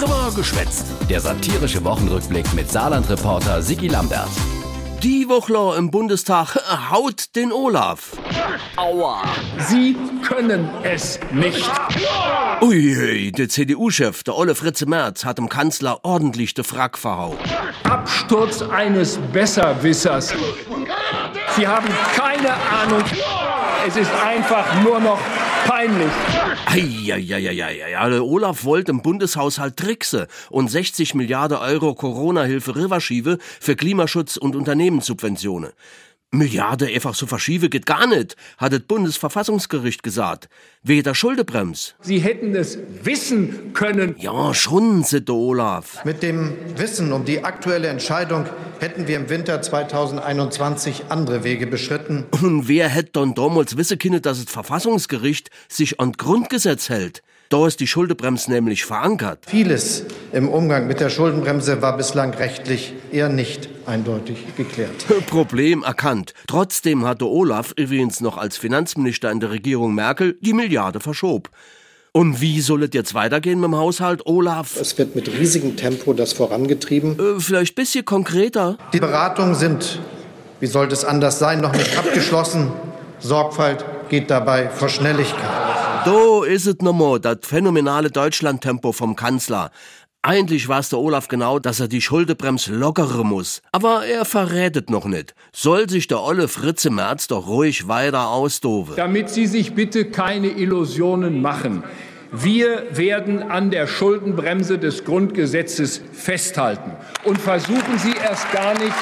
Drüber geschwätzt. Der satirische Wochenrückblick mit Saarland-Reporter Sigi Lambert. Die Wochler im Bundestag haut den Olaf. Aua. Sie können es nicht. Ui, der CDU-Chef, der Olle Fritze Merz, hat dem Kanzler ordentlich de Frack verhauen. Absturz eines Besserwissers. Sie haben keine Ahnung. Es ist einfach nur noch peinlich. Eieieiei, der Olaf wollte im Bundeshaushalt trickse und 60 Milliarden Euro Corona-Hilfe rüberschiebe für Klimaschutz und Unternehmenssubventionen. Milliarde einfach so verschiebe geht gar nicht, hat das Bundesverfassungsgericht gesagt. Wegen der Schuldebremse. Sie hätten es wissen können. Ja, schon, sitte Olaf. Mit dem Wissen um die aktuelle Entscheidung hätten wir im Winter 2021 andere Wege beschritten. Und wer hätte dann damals wissen können, dass das Verfassungsgericht sich an Grundgesetz hält? Da ist die Schuldenbremse nämlich verankert. Vieles im Umgang mit der Schuldenbremse war bislang rechtlich eher nicht eindeutig geklärt. Problem erkannt. Trotzdem hatte Olaf übrigens noch als Finanzminister in der Regierung Merkel die Milliarde verschob. Und wie soll es jetzt weitergehen mit dem Haushalt, Olaf? Es wird mit riesigem Tempo das vorangetrieben. Äh, vielleicht ein bisschen konkreter. Die Beratungen sind, wie sollte es anders sein, noch nicht abgeschlossen. Sorgfalt geht dabei vor Schnelligkeit. Da ist es nochmal, das phänomenale Deutschlandtempo vom Kanzler. Eigentlich weiß der Olaf genau, dass er die Schuldebremse lockere muss. Aber er verrätet noch nicht. Soll sich der olle Fritze Merz doch ruhig weiter ausdove. Damit Sie sich bitte keine Illusionen machen. Wir werden an der Schuldenbremse des Grundgesetzes festhalten und versuchen Sie erst gar nicht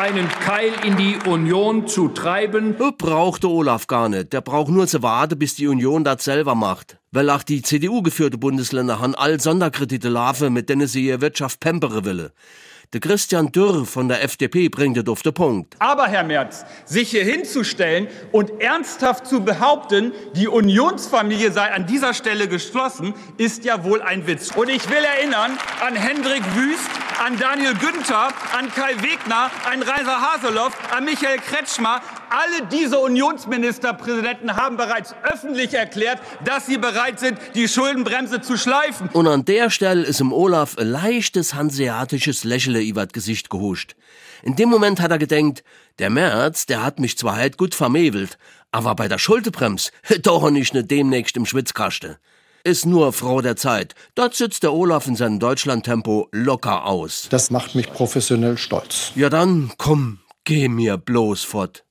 einen Keil in die Union zu treiben. Braucht der Olaf gar nicht. Der braucht nur zu warten, bis die Union das selber macht. Weil auch die CDU-geführte Bundesländer haben all Sonderkredite laufen, mit denen sie ihre Wirtschaft pampere will. Der Christian Dürr von der FDP bringt es auf den Punkt. Aber, Herr Merz, sich hier hinzustellen und ernsthaft zu behaupten, die Unionsfamilie sei an dieser Stelle geschlossen, ist ja wohl ein Witz. Und ich will erinnern an Hendrik Wüst, an Daniel Günther, an Kai Wegner, an Reiser Haseloff, an Michael Kretschmer. Alle diese Unionsministerpräsidenten haben bereits öffentlich erklärt, dass sie bereit sind, die Schuldenbremse zu schleifen. Und an der Stelle ist im Olaf ein leichtes hanseatisches Lächeln über das Gesicht gehuscht. In dem Moment hat er gedenkt, der März, der hat mich zwar halt gut vermewelt, aber bei der Schultebremse doch nicht ne demnächst im Schwitzkaste. Ist nur Frau der Zeit. Dort sitzt der Olaf in seinem Deutschlandtempo locker aus. Das macht mich professionell stolz. Ja dann, komm, geh mir bloß fort.